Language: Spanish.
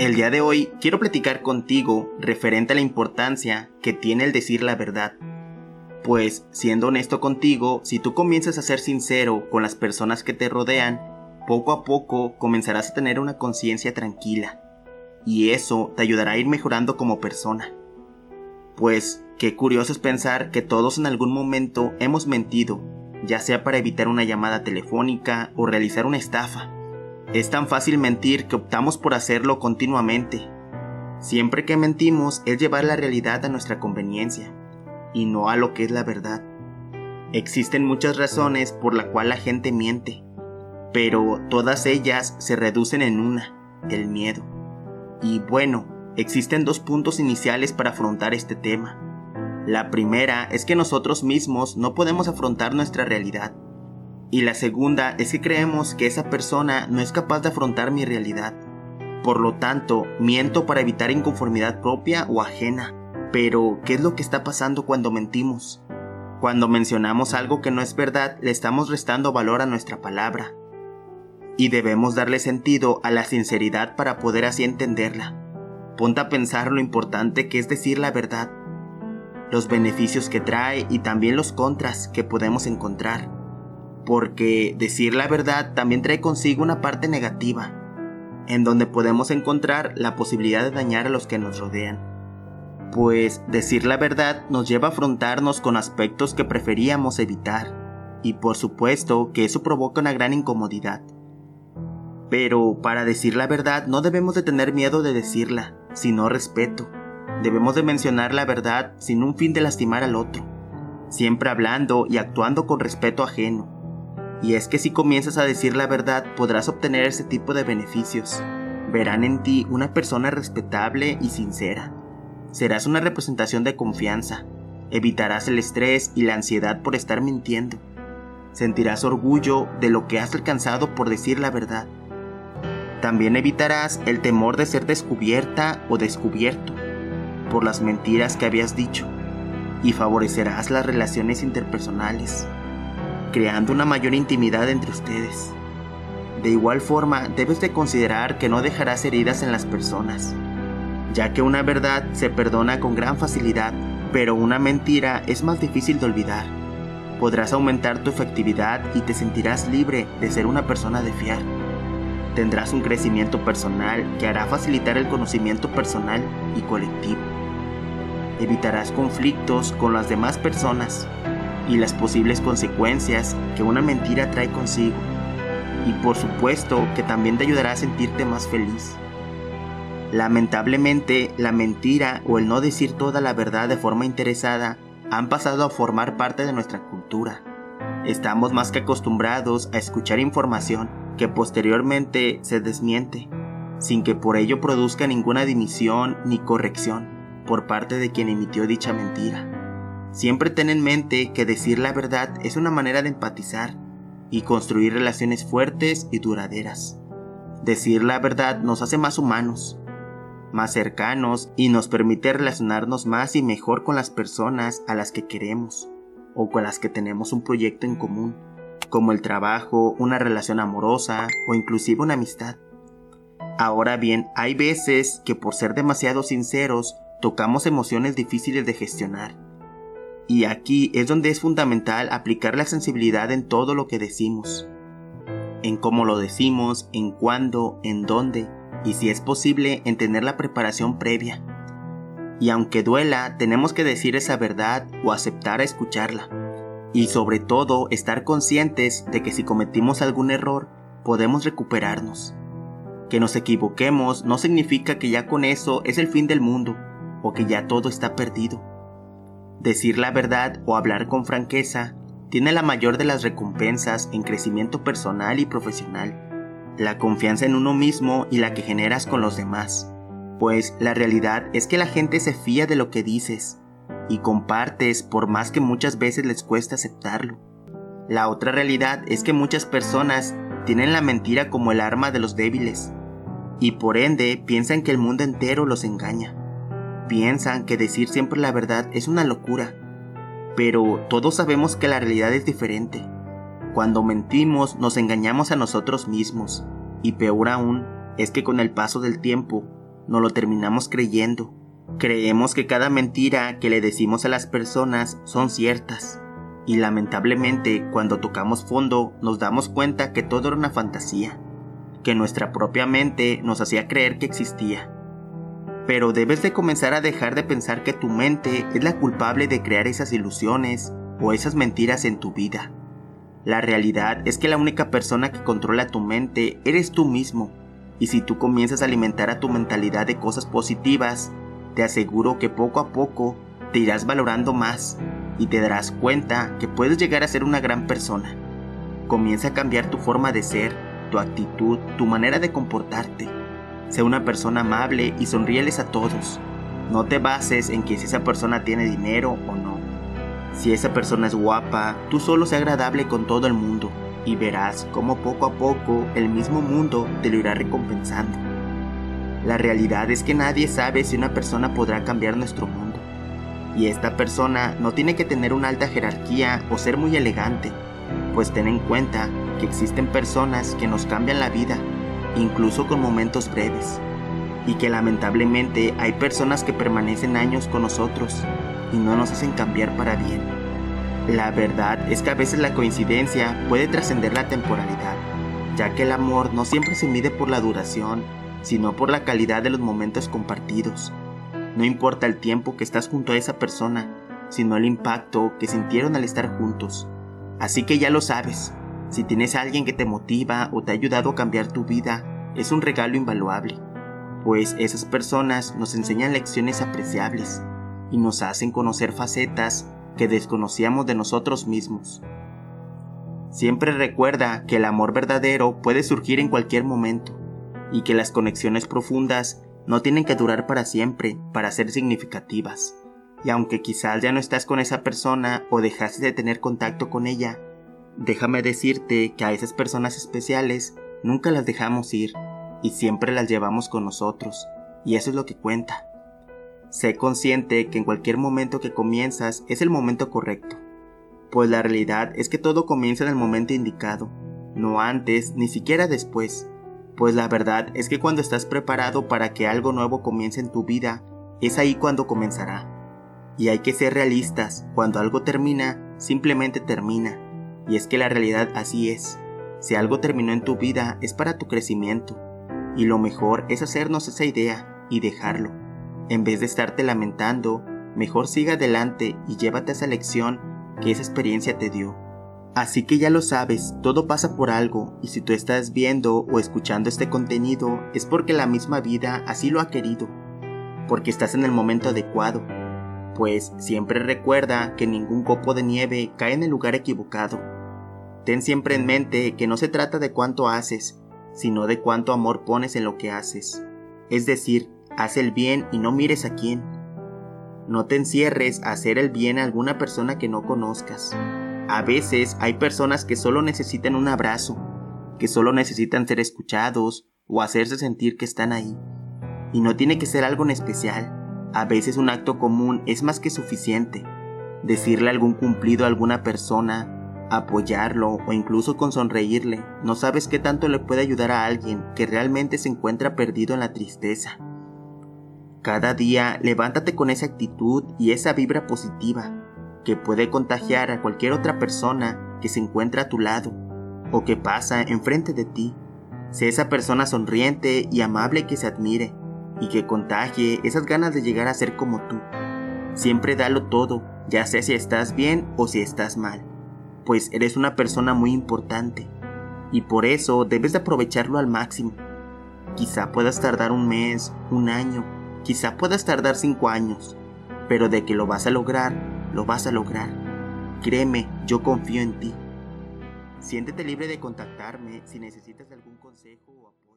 El día de hoy quiero platicar contigo referente a la importancia que tiene el decir la verdad. Pues, siendo honesto contigo, si tú comienzas a ser sincero con las personas que te rodean, poco a poco comenzarás a tener una conciencia tranquila. Y eso te ayudará a ir mejorando como persona. Pues, qué curioso es pensar que todos en algún momento hemos mentido, ya sea para evitar una llamada telefónica o realizar una estafa. Es tan fácil mentir que optamos por hacerlo continuamente. Siempre que mentimos es llevar la realidad a nuestra conveniencia y no a lo que es la verdad. Existen muchas razones por la cual la gente miente, pero todas ellas se reducen en una, el miedo. Y bueno, existen dos puntos iniciales para afrontar este tema. La primera es que nosotros mismos no podemos afrontar nuestra realidad. Y la segunda es que creemos que esa persona no es capaz de afrontar mi realidad. Por lo tanto, miento para evitar inconformidad propia o ajena. Pero, ¿qué es lo que está pasando cuando mentimos? Cuando mencionamos algo que no es verdad, le estamos restando valor a nuestra palabra. Y debemos darle sentido a la sinceridad para poder así entenderla. Ponte a pensar lo importante que es decir la verdad, los beneficios que trae y también los contras que podemos encontrar. Porque decir la verdad también trae consigo una parte negativa, en donde podemos encontrar la posibilidad de dañar a los que nos rodean pues decir la verdad nos lleva a afrontarnos con aspectos que preferíamos evitar, y por supuesto que eso provoca una gran incomodidad. Pero para decir la verdad no debemos de tener miedo de decirla, sino respeto. Debemos de mencionar la verdad sin un fin de lastimar al otro, siempre hablando y actuando con respeto ajeno. Y es que si comienzas a decir la verdad podrás obtener ese tipo de beneficios. Verán en ti una persona respetable y sincera Serás una representación de confianza. Evitarás el estrés y la ansiedad por estar mintiendo. Sentirás orgullo de lo que has alcanzado por decir la verdad. También evitarás el temor de ser descubierta o descubierto por las mentiras que habías dicho y favorecerás las relaciones interpersonales, creando una mayor intimidad entre ustedes. De igual forma, debes de considerar que no dejarás heridas en las personas ya que una verdad se perdona con gran facilidad, pero una mentira es más difícil de olvidar. Podrás aumentar tu efectividad y te sentirás libre de ser una persona de fiar. Tendrás un crecimiento personal que hará facilitar el conocimiento personal y colectivo. Evitarás conflictos con las demás personas y las posibles consecuencias que una mentira trae consigo. Y por supuesto que también te ayudará a sentirte más feliz. Lamentablemente, la mentira o el no decir toda la verdad de forma interesada han pasado a formar parte de nuestra cultura. Estamos más que acostumbrados a escuchar información que posteriormente se desmiente, sin que por ello produzca ninguna dimisión ni corrección por parte de quien emitió dicha mentira. Siempre ten en mente que decir la verdad es una manera de empatizar y construir relaciones fuertes y duraderas. Decir la verdad nos hace más humanos, más cercanos y nos permite relacionarnos más y mejor con las personas a las que queremos o con las que tenemos un proyecto en común, como el trabajo, una relación amorosa o inclusive una amistad. Ahora bien, hay veces que por ser demasiado sinceros tocamos emociones difíciles de gestionar. Y aquí es donde es fundamental aplicar la sensibilidad en todo lo que decimos. En cómo lo decimos, en cuándo, en dónde y si es posible en tener la preparación previa. Y aunque duela, tenemos que decir esa verdad o aceptar a escucharla. Y sobre todo estar conscientes de que si cometimos algún error, podemos recuperarnos. Que nos equivoquemos no significa que ya con eso es el fin del mundo o que ya todo está perdido. Decir la verdad o hablar con franqueza tiene la mayor de las recompensas en crecimiento personal y profesional la confianza en uno mismo y la que generas con los demás. Pues la realidad es que la gente se fía de lo que dices y compartes por más que muchas veces les cuesta aceptarlo. La otra realidad es que muchas personas tienen la mentira como el arma de los débiles y por ende piensan que el mundo entero los engaña. Piensan que decir siempre la verdad es una locura, pero todos sabemos que la realidad es diferente. Cuando mentimos nos engañamos a nosotros mismos y peor aún es que con el paso del tiempo no lo terminamos creyendo. Creemos que cada mentira que le decimos a las personas son ciertas. Y lamentablemente cuando tocamos fondo nos damos cuenta que todo era una fantasía, que nuestra propia mente nos hacía creer que existía. Pero debes de comenzar a dejar de pensar que tu mente es la culpable de crear esas ilusiones o esas mentiras en tu vida. La realidad es que la única persona que controla tu mente eres tú mismo, y si tú comienzas a alimentar a tu mentalidad de cosas positivas, te aseguro que poco a poco te irás valorando más y te darás cuenta que puedes llegar a ser una gran persona. Comienza a cambiar tu forma de ser, tu actitud, tu manera de comportarte. Sé una persona amable y sonríeles a todos. No te bases en que si esa persona tiene dinero o no. Si esa persona es guapa, tú solo sé agradable con todo el mundo y verás cómo poco a poco el mismo mundo te lo irá recompensando. La realidad es que nadie sabe si una persona podrá cambiar nuestro mundo. Y esta persona no tiene que tener una alta jerarquía o ser muy elegante, pues ten en cuenta que existen personas que nos cambian la vida, incluso con momentos breves, y que lamentablemente hay personas que permanecen años con nosotros y no nos hacen cambiar para bien. La verdad es que a veces la coincidencia puede trascender la temporalidad, ya que el amor no siempre se mide por la duración, sino por la calidad de los momentos compartidos. No importa el tiempo que estás junto a esa persona, sino el impacto que sintieron al estar juntos. Así que ya lo sabes, si tienes a alguien que te motiva o te ha ayudado a cambiar tu vida, es un regalo invaluable, pues esas personas nos enseñan lecciones apreciables y nos hacen conocer facetas que desconocíamos de nosotros mismos. Siempre recuerda que el amor verdadero puede surgir en cualquier momento y que las conexiones profundas no tienen que durar para siempre para ser significativas. Y aunque quizás ya no estás con esa persona o dejaste de tener contacto con ella, déjame decirte que a esas personas especiales nunca las dejamos ir y siempre las llevamos con nosotros, y eso es lo que cuenta. Sé consciente que en cualquier momento que comienzas es el momento correcto, pues la realidad es que todo comienza en el momento indicado, no antes ni siquiera después, pues la verdad es que cuando estás preparado para que algo nuevo comience en tu vida, es ahí cuando comenzará. Y hay que ser realistas, cuando algo termina, simplemente termina, y es que la realidad así es. Si algo terminó en tu vida es para tu crecimiento, y lo mejor es hacernos esa idea y dejarlo. En vez de estarte lamentando, mejor siga adelante y llévate esa lección que esa experiencia te dio. Así que ya lo sabes, todo pasa por algo, y si tú estás viendo o escuchando este contenido es porque la misma vida así lo ha querido, porque estás en el momento adecuado, pues siempre recuerda que ningún copo de nieve cae en el lugar equivocado. Ten siempre en mente que no se trata de cuánto haces, sino de cuánto amor pones en lo que haces. Es decir, Haz el bien y no mires a quién. No te encierres a hacer el bien a alguna persona que no conozcas. A veces hay personas que solo necesitan un abrazo, que solo necesitan ser escuchados o hacerse sentir que están ahí. Y no tiene que ser algo en especial. A veces un acto común es más que suficiente. Decirle algún cumplido a alguna persona, apoyarlo o incluso con sonreírle, no sabes qué tanto le puede ayudar a alguien que realmente se encuentra perdido en la tristeza. Cada día levántate con esa actitud y esa vibra positiva que puede contagiar a cualquier otra persona que se encuentra a tu lado o que pasa enfrente de ti. Sé esa persona sonriente y amable que se admire y que contagie esas ganas de llegar a ser como tú. Siempre dalo todo, ya sea si estás bien o si estás mal, pues eres una persona muy importante y por eso debes de aprovecharlo al máximo. Quizá puedas tardar un mes, un año Quizá puedas tardar cinco años, pero de que lo vas a lograr, lo vas a lograr. Créeme, yo confío en ti. Siéntete libre de contactarme si necesitas algún consejo o apoyo.